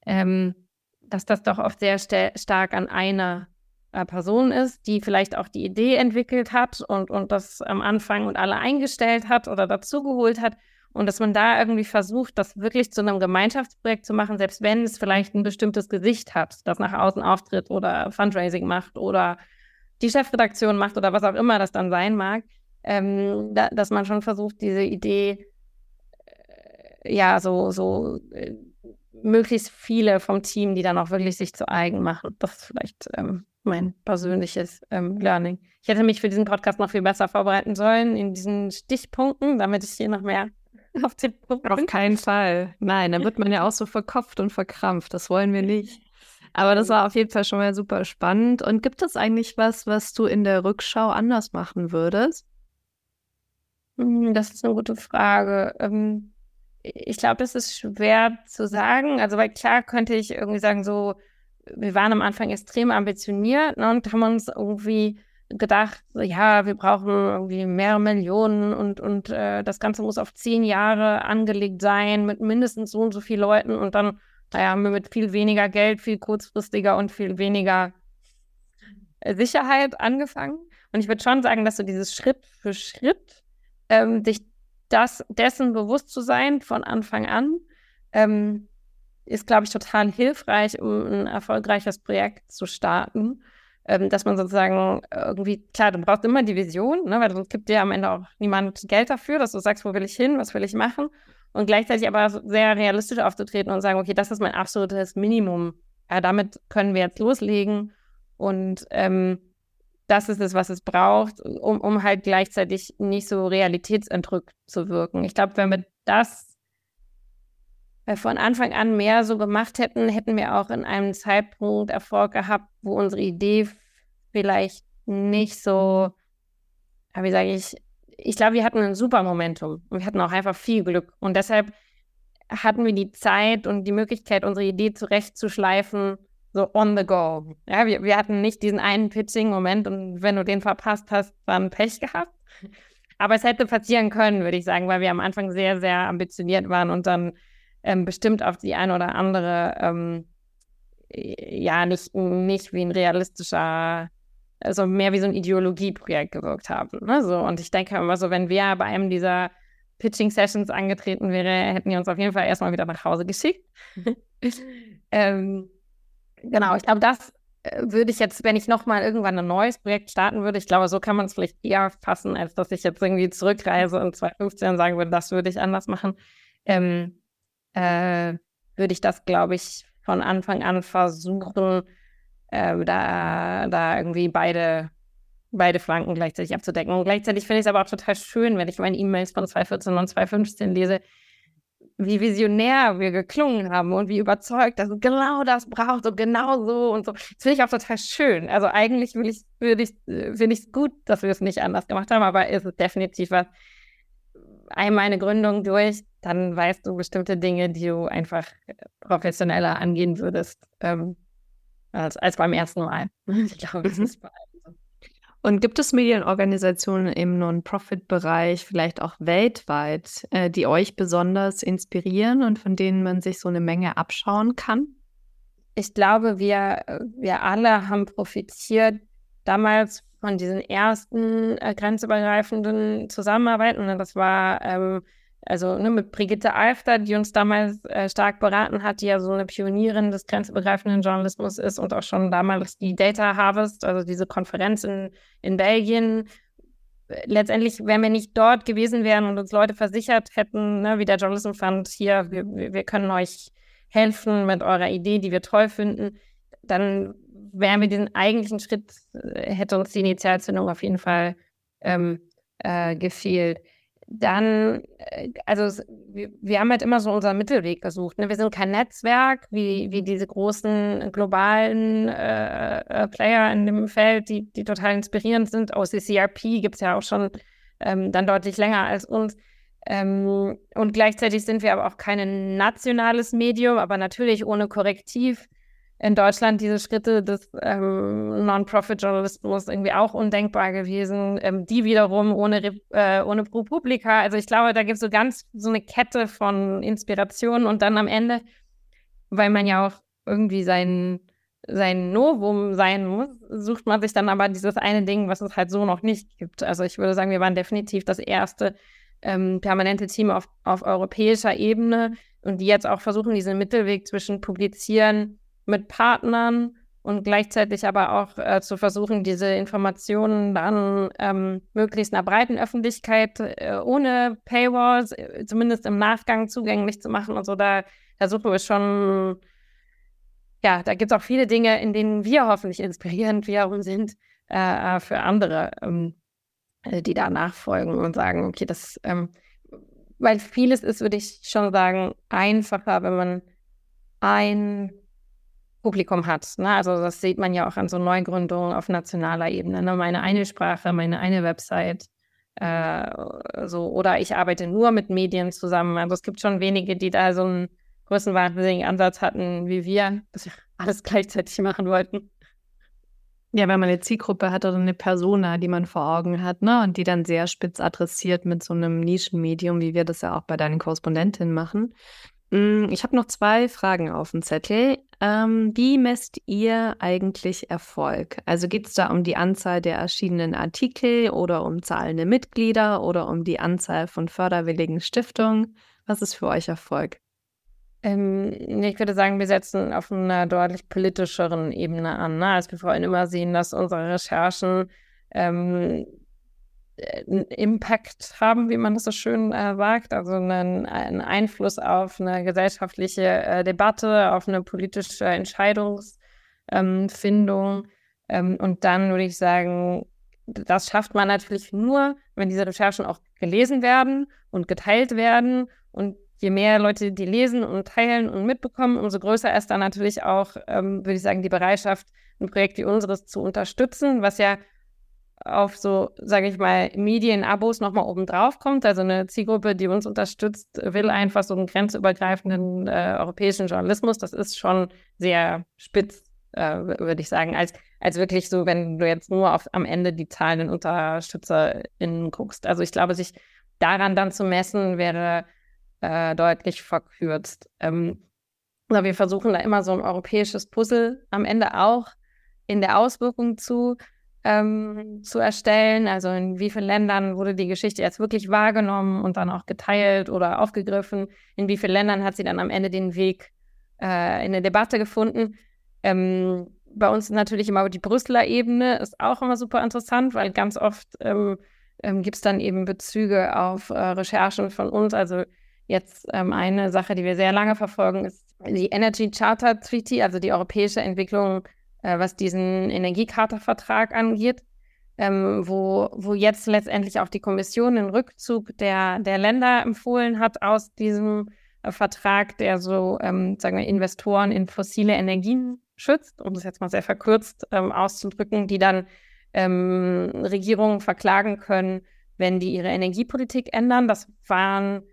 ähm, dass das doch oft sehr stark an einer äh, Person ist, die vielleicht auch die Idee entwickelt hat und, und das am Anfang und alle eingestellt hat oder dazugeholt hat. Und dass man da irgendwie versucht, das wirklich zu einem Gemeinschaftsprojekt zu machen, selbst wenn es vielleicht ein bestimmtes Gesicht hat, das nach außen auftritt oder Fundraising macht oder die Chefredaktion macht oder was auch immer das dann sein mag, ähm, da, dass man schon versucht, diese Idee äh, ja so, so äh, möglichst viele vom Team, die dann auch wirklich sich zu eigen machen. Das ist vielleicht ähm, mein persönliches ähm, Learning. Ich hätte mich für diesen Podcast noch viel besser vorbereiten sollen in diesen Stichpunkten, damit ich hier noch mehr auf den Punkt Auf keinen Fall. Nein, dann wird man ja auch so verkopft und verkrampft. Das wollen wir nicht. Aber das war auf jeden Fall schon mal super spannend. Und gibt es eigentlich was, was du in der Rückschau anders machen würdest? Hm, das ist eine gute Frage. Ähm, ich glaube, das ist schwer zu sagen. Also, weil klar könnte ich irgendwie sagen, so, wir waren am Anfang extrem ambitioniert ne, und haben uns irgendwie gedacht, ja, wir brauchen irgendwie mehrere Millionen und, und äh, das Ganze muss auf zehn Jahre angelegt sein mit mindestens so und so vielen Leuten und dann naja, haben wir mit viel weniger Geld, viel kurzfristiger und viel weniger Sicherheit angefangen. Und ich würde schon sagen, dass so dieses Schritt für Schritt, ähm, dich das, dessen bewusst zu sein von Anfang an, ähm, ist, glaube ich, total hilfreich, um ein erfolgreiches Projekt zu starten. Ähm, dass man sozusagen irgendwie, klar, du brauchst immer die Vision, ne, weil sonst gibt dir am Ende auch niemand Geld dafür, dass du sagst, wo will ich hin, was will ich machen und gleichzeitig aber sehr realistisch aufzutreten und sagen, okay, das ist mein absolutes Minimum. Ja, damit können wir jetzt loslegen und ähm, das ist es, was es braucht, um, um halt gleichzeitig nicht so realitätsentrückt zu wirken. Ich glaube, wenn wir das äh, von Anfang an mehr so gemacht hätten, hätten wir auch in einem Zeitpunkt Erfolg gehabt, wo unsere Idee vielleicht nicht so, wie sage ich, ich glaube, wir hatten ein super Momentum und wir hatten auch einfach viel Glück. Und deshalb hatten wir die Zeit und die Möglichkeit, unsere Idee zurechtzuschleifen, so on the go. Ja, wir, wir hatten nicht diesen einen Pitching-Moment und wenn du den verpasst hast, dann Pech gehabt. Aber es hätte passieren können, würde ich sagen, weil wir am Anfang sehr, sehr ambitioniert waren und dann ähm, bestimmt auf die eine oder andere, ähm, ja, nicht, nicht wie ein realistischer also mehr wie so ein Ideologieprojekt gewirkt haben. Ne? So, und ich denke immer so, wenn wir bei einem dieser Pitching-Sessions angetreten wären, hätten die uns auf jeden Fall erstmal wieder nach Hause geschickt. ähm, genau, ich glaube, das äh, würde ich jetzt, wenn ich nochmal irgendwann ein neues Projekt starten würde, ich glaube, so kann man es vielleicht eher fassen, als dass ich jetzt irgendwie zurückreise und 2015 sagen würde, das würde ich anders machen. Ähm, äh, würde ich das, glaube ich, von Anfang an versuchen, äh, da, da irgendwie beide, beide Flanken gleichzeitig abzudecken. Und gleichzeitig finde ich es aber auch total schön, wenn ich meine E-Mails von 2014 und 2015 lese, wie visionär wir geklungen haben und wie überzeugt, dass es genau das braucht und genau so und so. Das finde ich auch total schön. Also eigentlich will ich, würde ich, finde ich es gut, dass wir es nicht anders gemacht haben, aber es ist definitiv was, einmal eine Gründung durch, dann weißt du bestimmte Dinge, die du einfach professioneller angehen würdest ähm, als, als beim ersten Mal. Ich glaube, das mhm. ist bei allem so. Und gibt es Medienorganisationen im Non-Profit-Bereich, vielleicht auch weltweit, äh, die euch besonders inspirieren und von denen man sich so eine Menge abschauen kann? Ich glaube, wir, wir alle haben profitiert damals von diesen ersten äh, grenzübergreifenden Zusammenarbeiten. Und das war ähm, also ne, mit Brigitte Alfter, die uns damals äh, stark beraten hat, die ja so eine Pionierin des grenzübergreifenden Journalismus ist und auch schon damals die Data Harvest, also diese Konferenz in, in Belgien. Letztendlich, wenn wir nicht dort gewesen wären und uns Leute versichert hätten, ne, wie der Journalism Fund hier, wir, wir können euch helfen mit eurer Idee, die wir toll finden, dann wären wir diesen eigentlichen Schritt, äh, hätte uns die Initialzündung auf jeden Fall ähm, äh, gefehlt dann, äh, also wir, wir, haben halt immer so unseren Mittelweg gesucht. Ne? Wir sind kein Netzwerk wie, wie diese großen globalen äh, äh Player in dem Feld, die, die total inspirierend sind. OCCRP gibt es ja auch schon ähm, dann deutlich länger als uns. Ähm, und gleichzeitig sind wir aber auch kein nationales Medium, aber natürlich ohne Korrektiv in Deutschland diese Schritte des ähm, Non-Profit-Journalismus irgendwie auch undenkbar gewesen. Ähm, die wiederum ohne, äh, ohne ProPublica. Also ich glaube, da gibt es so ganz so eine Kette von Inspirationen und dann am Ende, weil man ja auch irgendwie sein, sein Novum sein muss, sucht man sich dann aber dieses eine Ding, was es halt so noch nicht gibt. Also ich würde sagen, wir waren definitiv das erste ähm, permanente Team auf, auf europäischer Ebene und die jetzt auch versuchen, diesen Mittelweg zwischen Publizieren mit Partnern und gleichzeitig aber auch äh, zu versuchen, diese Informationen dann ähm, möglichst einer breiten Öffentlichkeit äh, ohne Paywalls, äh, zumindest im Nachgang zugänglich zu machen und so. Da, da suchen wir schon, ja, da gibt es auch viele Dinge, in denen wir hoffentlich inspirierend wiederum sind äh, äh, für andere, ähm, äh, die da nachfolgen und sagen, okay, das, ähm, weil vieles ist, würde ich schon sagen, einfacher, wenn man ein Publikum hat. Ne? Also das sieht man ja auch an so Neugründungen auf nationaler Ebene. Ne? Meine eine Sprache, meine eine Website. Äh, so, oder ich arbeite nur mit Medien zusammen. Also es gibt schon wenige, die da so einen größenwahnsinnigen Ansatz hatten wie wir, dass wir alles gleichzeitig machen wollten. Ja, wenn man eine Zielgruppe hat oder eine Persona, die man vor Augen hat, ne, und die dann sehr spitz adressiert mit so einem Nischenmedium, wie wir das ja auch bei deinen Korrespondentinnen machen. Mm, ich habe noch zwei Fragen auf dem Zettel. Ähm, wie messt ihr eigentlich Erfolg? Also geht es da um die Anzahl der erschienenen Artikel oder um zahlende Mitglieder oder um die Anzahl von förderwilligen Stiftungen? Was ist für euch Erfolg? Ähm, ich würde sagen, wir setzen auf einer deutlich politischeren Ebene an. Ne? Also wir wollen immer sehen, dass unsere Recherchen ähm, einen Impact haben, wie man das so schön äh, sagt, also einen, einen, Einfluss auf eine gesellschaftliche äh, Debatte, auf eine politische Entscheidungsfindung. Ähm, und dann würde ich sagen, das schafft man natürlich nur, wenn diese Recherchen auch gelesen werden und geteilt werden. Und je mehr Leute die lesen und teilen und mitbekommen, umso größer ist dann natürlich auch, ähm, würde ich sagen, die Bereitschaft, ein Projekt wie unseres zu unterstützen, was ja auf so, sage ich mal, Medienabos nochmal oben drauf kommt. Also eine Zielgruppe, die uns unterstützt, will einfach so einen grenzübergreifenden äh, europäischen Journalismus. Das ist schon sehr spitz, äh, würde ich sagen, als, als wirklich so, wenn du jetzt nur auf, am Ende die zahlenden UnterstützerInnen guckst. Also ich glaube, sich daran dann zu messen, wäre äh, deutlich verkürzt. Ähm, aber wir versuchen da immer so ein europäisches Puzzle am Ende auch in der Auswirkung zu ähm, zu erstellen. Also in wie vielen Ländern wurde die Geschichte jetzt wirklich wahrgenommen und dann auch geteilt oder aufgegriffen? In wie vielen Ländern hat sie dann am Ende den Weg äh, in eine Debatte gefunden? Ähm, bei uns natürlich immer die Brüsseler Ebene ist auch immer super interessant, weil ganz oft ähm, ähm, gibt es dann eben Bezüge auf äh, Recherchen von uns. Also jetzt ähm, eine Sache, die wir sehr lange verfolgen, ist die Energy Charter Treaty, also die europäische Entwicklung äh, was diesen Energiecharta-Vertrag angeht, ähm, wo, wo jetzt letztendlich auch die Kommission den Rückzug der, der Länder empfohlen hat aus diesem äh, Vertrag, der so, ähm, sagen wir, Investoren in fossile Energien schützt, um das jetzt mal sehr verkürzt ähm, auszudrücken, die dann ähm, Regierungen verklagen können, wenn die ihre Energiepolitik ändern. Das waren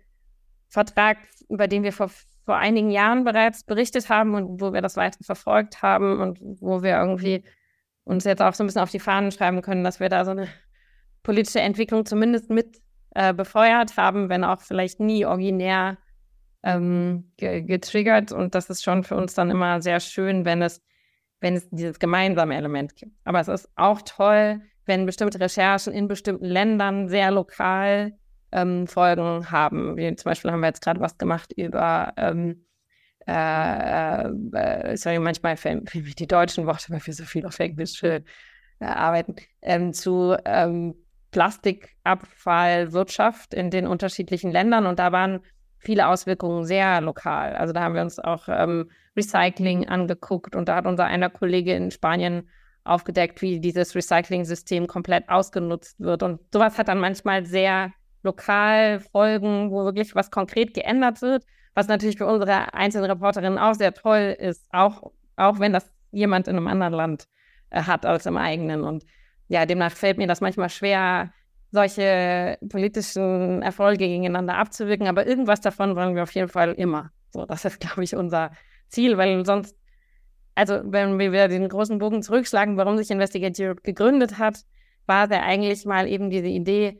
Vertrag, über den wir vor, vor einigen Jahren bereits berichtet haben und wo wir das weiter verfolgt haben und wo wir irgendwie uns jetzt auch so ein bisschen auf die Fahnen schreiben können, dass wir da so eine politische Entwicklung zumindest mit äh, befeuert haben, wenn auch vielleicht nie originär ähm, ge getriggert. Und das ist schon für uns dann immer sehr schön, wenn es, wenn es dieses gemeinsame Element gibt. Aber es ist auch toll, wenn bestimmte Recherchen in bestimmten Ländern sehr lokal ähm, Folgen haben. Wie zum Beispiel haben wir jetzt gerade was gemacht über ähm, äh, äh, sorry, manchmal fällen mir die deutschen Worte, weil wir so viel auf Englisch äh, arbeiten, ähm, zu ähm, Plastikabfallwirtschaft in den unterschiedlichen Ländern. Und da waren viele Auswirkungen sehr lokal. Also da haben wir uns auch ähm, Recycling angeguckt und da hat unser einer Kollege in Spanien aufgedeckt, wie dieses Recycling-System komplett ausgenutzt wird. Und sowas hat dann manchmal sehr lokal Folgen, wo wirklich was konkret geändert wird, was natürlich für unsere einzelnen Reporterinnen auch sehr toll ist, auch, auch wenn das jemand in einem anderen Land äh, hat als im eigenen. Und ja, demnach fällt mir das manchmal schwer, solche politischen Erfolge gegeneinander abzuwirken, aber irgendwas davon wollen wir auf jeden Fall immer. So, das ist, glaube ich, unser Ziel, weil sonst, also wenn wir den großen Bogen zurückschlagen, warum sich Investigate Europe gegründet hat, war der eigentlich mal eben diese Idee,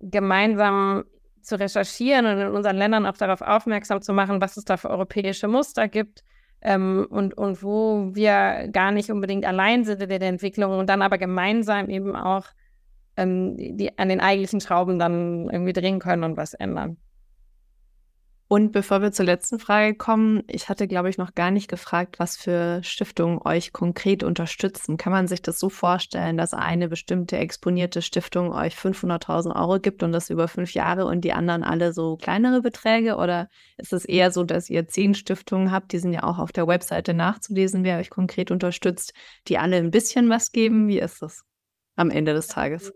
gemeinsam zu recherchieren und in unseren Ländern auch darauf aufmerksam zu machen, was es da für europäische Muster gibt ähm, und, und wo wir gar nicht unbedingt allein sind in der Entwicklung und dann aber gemeinsam eben auch ähm, die, an den eigentlichen Schrauben dann irgendwie drehen können und was ändern. Und bevor wir zur letzten Frage kommen, ich hatte, glaube ich, noch gar nicht gefragt, was für Stiftungen euch konkret unterstützen. Kann man sich das so vorstellen, dass eine bestimmte exponierte Stiftung euch 500.000 Euro gibt und das über fünf Jahre und die anderen alle so kleinere Beträge? Oder ist es eher so, dass ihr zehn Stiftungen habt, die sind ja auch auf der Webseite nachzulesen, wer euch konkret unterstützt, die alle ein bisschen was geben? Wie ist das am Ende des Tages?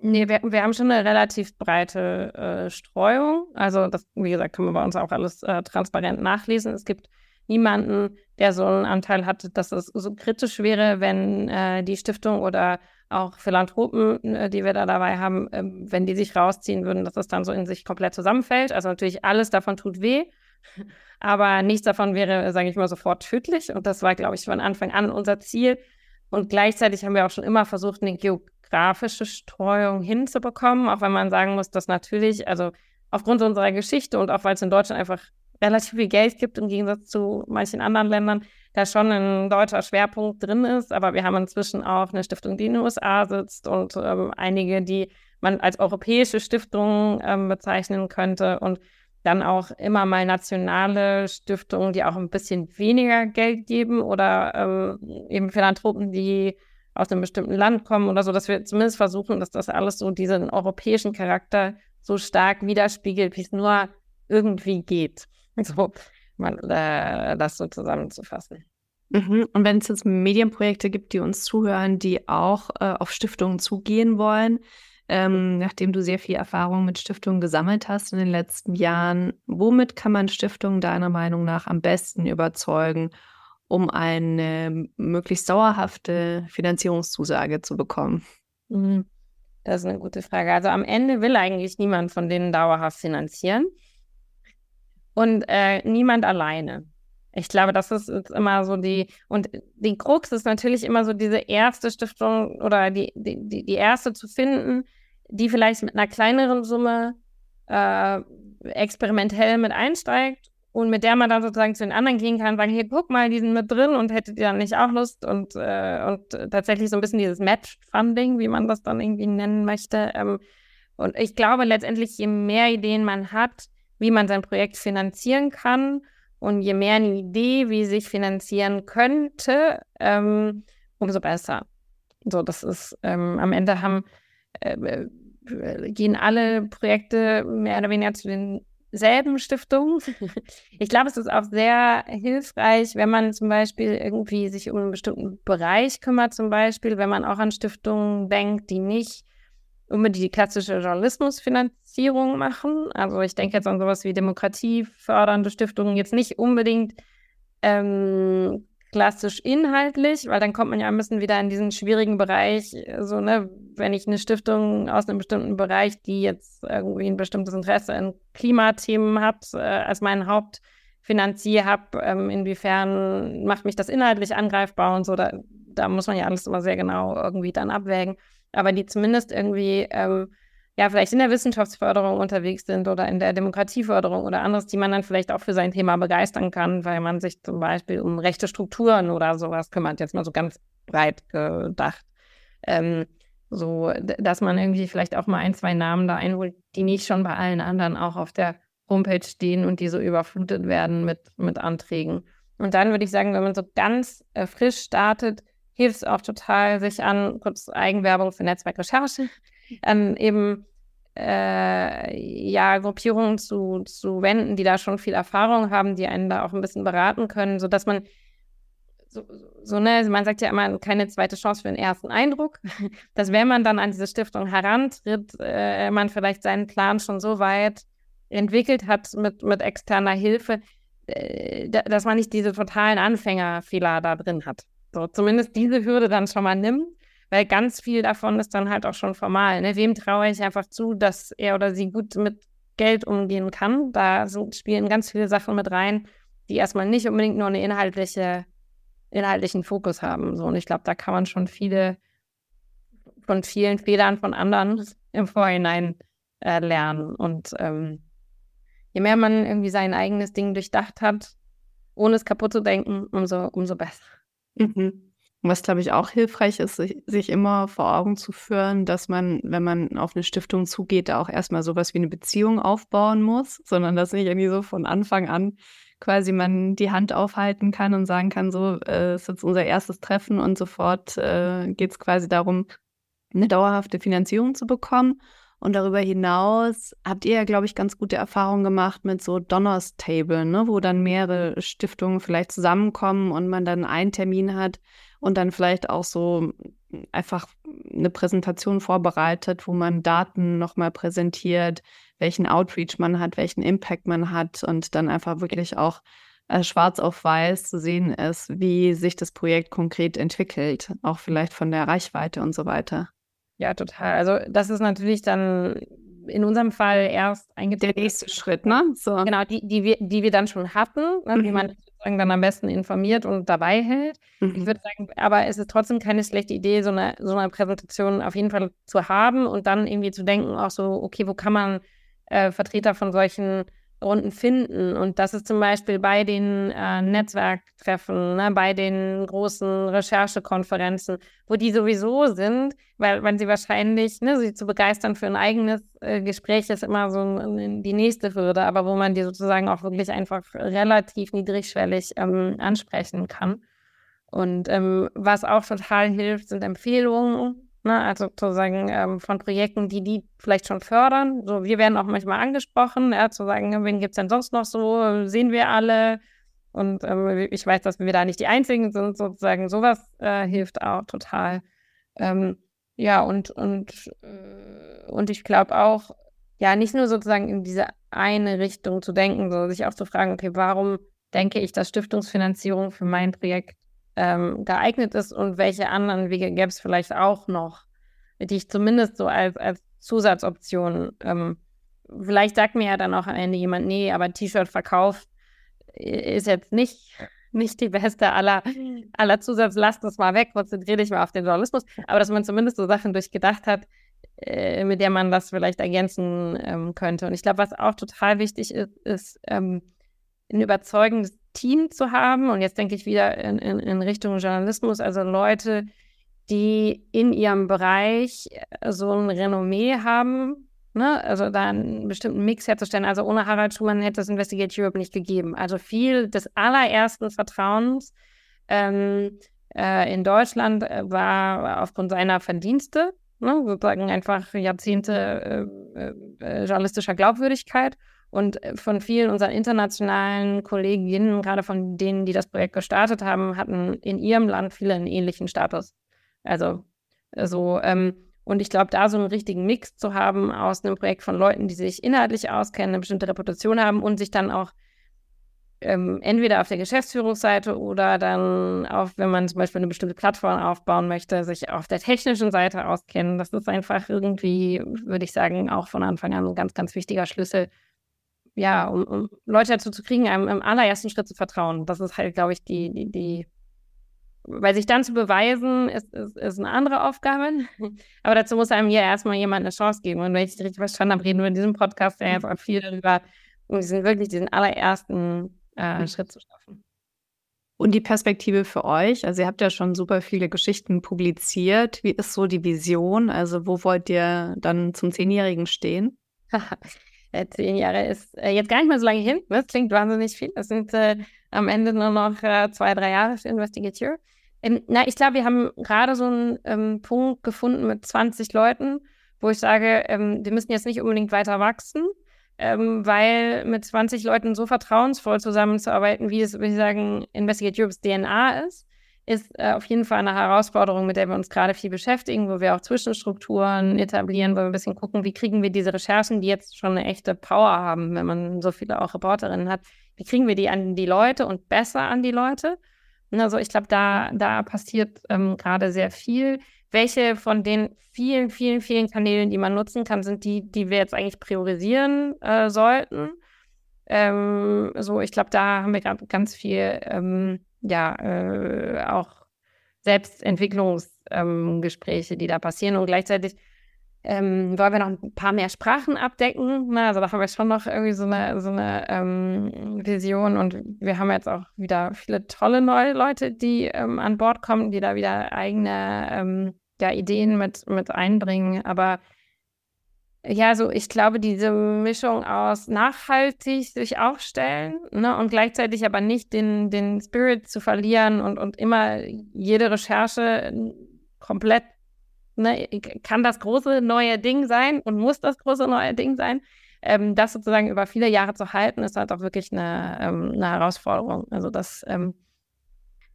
Nee, wir, wir haben schon eine relativ breite äh, Streuung. Also, das, wie gesagt, können wir bei uns auch alles äh, transparent nachlesen. Es gibt niemanden, der so einen Anteil hat, dass es so kritisch wäre, wenn äh, die Stiftung oder auch Philanthropen, äh, die wir da dabei haben, ähm, wenn die sich rausziehen würden, dass das dann so in sich komplett zusammenfällt. Also natürlich alles davon tut weh, aber nichts davon wäre, sage ich mal, sofort tödlich. Und das war, glaube ich, von Anfang an unser Ziel. Und gleichzeitig haben wir auch schon immer versucht, eine grafische Streuung hinzubekommen, auch wenn man sagen muss, dass natürlich, also aufgrund unserer Geschichte und auch weil es in Deutschland einfach relativ viel Geld gibt im Gegensatz zu manchen anderen Ländern, da schon ein deutscher Schwerpunkt drin ist. Aber wir haben inzwischen auch eine Stiftung, die in den USA sitzt und ähm, einige, die man als europäische Stiftung ähm, bezeichnen könnte und dann auch immer mal nationale Stiftungen, die auch ein bisschen weniger Geld geben oder ähm, eben Philanthropen, die aus einem bestimmten Land kommen oder so, dass wir zumindest versuchen, dass das alles so diesen europäischen Charakter so stark widerspiegelt, wie es nur irgendwie geht. So, mal, äh, das so zusammenzufassen. Mhm. Und wenn es jetzt Medienprojekte gibt, die uns zuhören, die auch äh, auf Stiftungen zugehen wollen, ähm, nachdem du sehr viel Erfahrung mit Stiftungen gesammelt hast in den letzten Jahren, womit kann man Stiftungen deiner Meinung nach am besten überzeugen, um eine möglichst dauerhafte Finanzierungszusage zu bekommen? Mhm. Das ist eine gute Frage. Also am Ende will eigentlich niemand von denen dauerhaft finanzieren und äh, niemand alleine. Ich glaube, das ist immer so die, und die Krux ist natürlich immer so diese erste Stiftung oder die, die, die erste zu finden, die vielleicht mit einer kleineren Summe äh, experimentell mit einsteigt und mit der man dann sozusagen zu den anderen gehen kann, sagen, hier, guck mal, die sind mit drin und hättet ihr dann nicht auch Lust und, äh, und tatsächlich so ein bisschen dieses Match-Funding, wie man das dann irgendwie nennen möchte. Ähm, und ich glaube letztendlich, je mehr Ideen man hat, wie man sein Projekt finanzieren kann und je mehr eine Idee, wie sich finanzieren könnte, ähm, umso besser. So, das ist ähm, am Ende haben äh, äh gehen alle Projekte mehr oder weniger zu den selben Stiftungen. Ich glaube, es ist auch sehr hilfreich, wenn man zum Beispiel irgendwie sich um einen bestimmten Bereich kümmert, zum Beispiel, wenn man auch an Stiftungen denkt, die nicht unbedingt die klassische Journalismusfinanzierung machen. Also ich denke jetzt an sowas wie demokratiefördernde Stiftungen, jetzt nicht unbedingt ähm, klassisch inhaltlich, weil dann kommt man ja ein bisschen wieder in diesen schwierigen Bereich, so, ne, wenn ich eine Stiftung aus einem bestimmten Bereich, die jetzt irgendwie ein bestimmtes Interesse in Klimathemen hat, äh, als meinen Hauptfinanzier habe, ähm, inwiefern macht mich das inhaltlich angreifbar und so, da, da muss man ja alles immer sehr genau irgendwie dann abwägen. Aber die zumindest irgendwie ähm, ja, vielleicht in der Wissenschaftsförderung unterwegs sind oder in der Demokratieförderung oder anderes, die man dann vielleicht auch für sein Thema begeistern kann, weil man sich zum Beispiel um rechte Strukturen oder sowas kümmert, jetzt mal so ganz breit gedacht. Ähm, so, dass man irgendwie vielleicht auch mal ein, zwei Namen da einholt, die nicht schon bei allen anderen auch auf der Homepage stehen und die so überflutet werden mit, mit Anträgen. Und dann würde ich sagen, wenn man so ganz äh, frisch startet, hilft es auch total, sich an kurz Eigenwerbung für Netzwerkrecherche ähm, eben äh, ja, Gruppierungen zu, zu wenden, die da schon viel Erfahrung haben, die einen da auch ein bisschen beraten können, sodass man so, so, ne, man sagt ja immer, keine zweite Chance für den ersten Eindruck, dass wenn man dann an diese Stiftung herantritt, äh, man vielleicht seinen Plan schon so weit entwickelt hat mit, mit externer Hilfe, äh, dass man nicht diese totalen Anfängerfehler da drin hat. So, zumindest diese Hürde dann schon mal nimmt weil ganz viel davon ist dann halt auch schon formal. Ne? Wem traue ich einfach zu, dass er oder sie gut mit Geld umgehen kann? Da sind, spielen ganz viele Sachen mit rein, die erstmal nicht unbedingt nur eine inhaltliche, inhaltlichen Fokus haben. So, und ich glaube, da kann man schon viele von vielen Fehlern von anderen im Vorhinein äh, lernen. Und ähm, je mehr man irgendwie sein eigenes Ding durchdacht hat, ohne es kaputt zu denken, umso, umso besser. Mhm. Was, glaube ich, auch hilfreich ist, sich, immer vor Augen zu führen, dass man, wenn man auf eine Stiftung zugeht, da auch erstmal sowas wie eine Beziehung aufbauen muss, sondern dass nicht irgendwie so von Anfang an quasi man die Hand aufhalten kann und sagen kann, so, äh, ist jetzt unser erstes Treffen und sofort äh, geht es quasi darum, eine dauerhafte Finanzierung zu bekommen. Und darüber hinaus habt ihr ja, glaube ich, ganz gute Erfahrungen gemacht mit so Donners Table, ne, wo dann mehrere Stiftungen vielleicht zusammenkommen und man dann einen Termin hat, und dann vielleicht auch so einfach eine Präsentation vorbereitet, wo man Daten nochmal präsentiert, welchen Outreach man hat, welchen Impact man hat und dann einfach wirklich auch äh, schwarz auf weiß zu sehen ist, wie sich das Projekt konkret entwickelt, auch vielleicht von der Reichweite und so weiter. Ja, total. Also das ist natürlich dann in unserem Fall erst eingetreten. Der nächste Schritt, ne? So. Genau, die, die, wir, die wir dann schon hatten, ne? mhm. wie man sozusagen dann am besten informiert und dabei hält. Mhm. Ich würde sagen, aber es ist trotzdem keine schlechte Idee, so eine, so eine Präsentation auf jeden Fall zu haben und dann irgendwie zu denken, auch so, okay, wo kann man äh, Vertreter von solchen Runden finden. Und das ist zum Beispiel bei den äh, Netzwerktreffen, ne, bei den großen Recherchekonferenzen, wo die sowieso sind, weil, weil sie wahrscheinlich, ne, sie zu begeistern für ein eigenes äh, Gespräch ist immer so die nächste Hürde, aber wo man die sozusagen auch wirklich einfach relativ niedrigschwellig ähm, ansprechen kann. Und ähm, was auch total hilft, sind Empfehlungen Ne? Also sozusagen ähm, von Projekten, die die vielleicht schon fördern. So, wir werden auch manchmal angesprochen, ja, zu sagen, wen gibt es denn sonst noch so? Sehen wir alle? Und ähm, ich weiß, dass wir da nicht die Einzigen sind, sozusagen. Sowas äh, hilft auch total. Ähm, ja, und, und, äh, und ich glaube auch, ja, nicht nur sozusagen in diese eine Richtung zu denken, sondern sich auch zu fragen, okay, warum denke ich, dass Stiftungsfinanzierung für mein Projekt ähm, geeignet ist und welche anderen Wege gäbe es vielleicht auch noch, die ich zumindest so als, als Zusatzoption, ähm, vielleicht sagt mir ja dann auch am Ende jemand, nee, aber T-Shirt-Verkauf ist jetzt nicht, nicht die beste aller, aller Zusatzlast, das mal weg, konzentriere dich mal auf den Journalismus, aber dass man zumindest so Sachen durchgedacht hat, äh, mit der man das vielleicht ergänzen ähm, könnte. Und ich glaube, was auch total wichtig ist, ist ähm, ein überzeugendes Team zu haben. Und jetzt denke ich wieder in, in, in Richtung Journalismus, also Leute, die in ihrem Bereich äh, so ein Renommee haben, ne? also da einen bestimmten Mix herzustellen. Also ohne Harald Schumann hätte es Investigate Europe nicht gegeben. Also viel des allerersten Vertrauens ähm, äh, in Deutschland äh, war aufgrund seiner Verdienste, ne? sozusagen einfach Jahrzehnte äh, äh, journalistischer Glaubwürdigkeit. Und äh, von vielen unserer internationalen Kolleginnen, gerade von denen, die das Projekt gestartet haben, hatten in ihrem Land viele einen ähnlichen Status. Also so, ähm, und ich glaube, da so einen richtigen Mix zu haben aus einem Projekt von Leuten, die sich inhaltlich auskennen, eine bestimmte Reputation haben und sich dann auch ähm, entweder auf der Geschäftsführungsseite oder dann auch, wenn man zum Beispiel eine bestimmte Plattform aufbauen möchte, sich auf der technischen Seite auskennen. Das ist einfach irgendwie, würde ich sagen, auch von Anfang an ein ganz, ganz wichtiger Schlüssel, ja, um, um Leute dazu zu kriegen, einem im allerersten Schritt zu vertrauen. Das ist halt, glaube ich, die, die, die, weil sich dann zu beweisen, ist, ist, ist eine andere Aufgabe. Aber dazu muss einem ja erstmal jemand eine Chance geben. Und wenn ich richtig verstanden habe, reden wir in diesem Podcast ja jetzt auch viel darüber, um diesen wirklich diesen allerersten äh, Schritt zu schaffen. Und die Perspektive für euch, also ihr habt ja schon super viele Geschichten publiziert. Wie ist so die Vision? Also wo wollt ihr dann zum Zehnjährigen stehen? Zehn Jahre ist äh, jetzt gar nicht mehr so lange hin. Das klingt wahnsinnig viel. Das sind äh, am Ende nur noch äh, zwei, drei Jahre für Investigateur. Ähm, na, ich glaube, wir haben gerade so einen ähm, Punkt gefunden mit 20 Leuten, wo ich sage, ähm, wir müssen jetzt nicht unbedingt weiter wachsen, ähm, weil mit 20 Leuten so vertrauensvoll zusammenzuarbeiten, wie es, würde ich sagen, Investigate Europe's DNA ist, ist äh, auf jeden Fall eine Herausforderung, mit der wir uns gerade viel beschäftigen, wo wir auch Zwischenstrukturen etablieren, wo wir ein bisschen gucken, wie kriegen wir diese Recherchen, die jetzt schon eine echte Power haben, wenn man so viele auch Reporterinnen hat, wie kriegen wir die an die Leute und besser an die Leute? Also ich glaube, da, da passiert ähm, gerade sehr viel welche von den vielen, vielen, vielen Kanälen, die man nutzen kann, sind die, die wir jetzt eigentlich priorisieren äh, sollten. Ähm, so, ich glaube, da haben wir gerade ganz viel, ähm, ja, äh, auch Selbstentwicklungsgespräche, ähm, die da passieren und gleichzeitig ähm, wollen wir noch ein paar mehr Sprachen abdecken. Na, also da haben wir schon noch irgendwie so eine, so eine ähm, Vision und wir haben jetzt auch wieder viele tolle neue Leute, die ähm, an Bord kommen, die da wieder eigene ähm, ja, Ideen mit, mit einbringen. Aber ja, so ich glaube, diese Mischung aus nachhaltig sich aufstellen ne, und gleichzeitig aber nicht den, den Spirit zu verlieren und, und immer jede Recherche komplett ne, kann das große neue Ding sein und muss das große neue Ding sein. Ähm, das sozusagen über viele Jahre zu halten, ist halt auch wirklich eine, ähm, eine Herausforderung. Also das, ähm,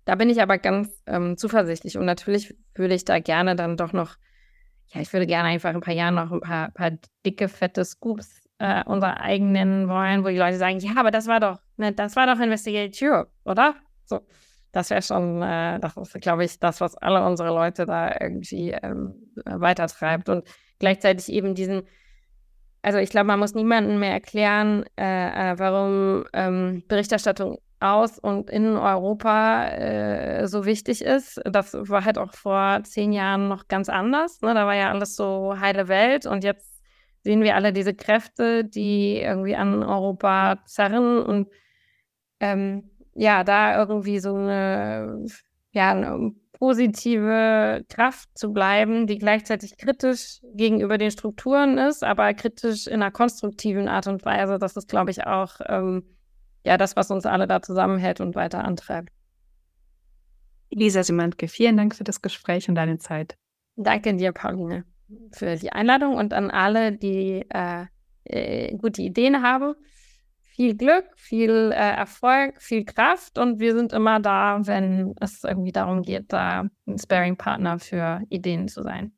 da bin ich aber ganz ähm, zuversichtlich und natürlich würde ich da gerne dann doch noch, ja, ich würde gerne einfach in ein paar Jahren noch ein paar, paar dicke, fette Scoops äh, unser eigen nennen wollen, wo die Leute sagen, ja, aber das war doch, ne, das war doch Investigate Europe, oder? So das wäre schon, äh, das ist, glaube ich, das, was alle unsere Leute da irgendwie ähm, weitertreibt. Und gleichzeitig eben diesen, also ich glaube, man muss niemandem mehr erklären, äh, äh, warum ähm, Berichterstattung aus und in Europa äh, so wichtig ist. Das war halt auch vor zehn Jahren noch ganz anders. Ne? Da war ja alles so heile Welt und jetzt sehen wir alle diese Kräfte, die irgendwie an Europa zerren und ähm, ja, da irgendwie so eine, ja, eine positive Kraft zu bleiben, die gleichzeitig kritisch gegenüber den Strukturen ist, aber kritisch in einer konstruktiven Art und Weise. Das ist, glaube ich, auch ähm, ja das, was uns alle da zusammenhält und weiter antreibt. Lisa Simantke, vielen Dank für das Gespräch und deine Zeit. Danke dir, Pauline, für die Einladung und an alle, die äh, äh, gute Ideen haben viel Glück, viel äh, Erfolg, viel Kraft und wir sind immer da, wenn es irgendwie darum geht, da ein Sparing-Partner für Ideen zu sein.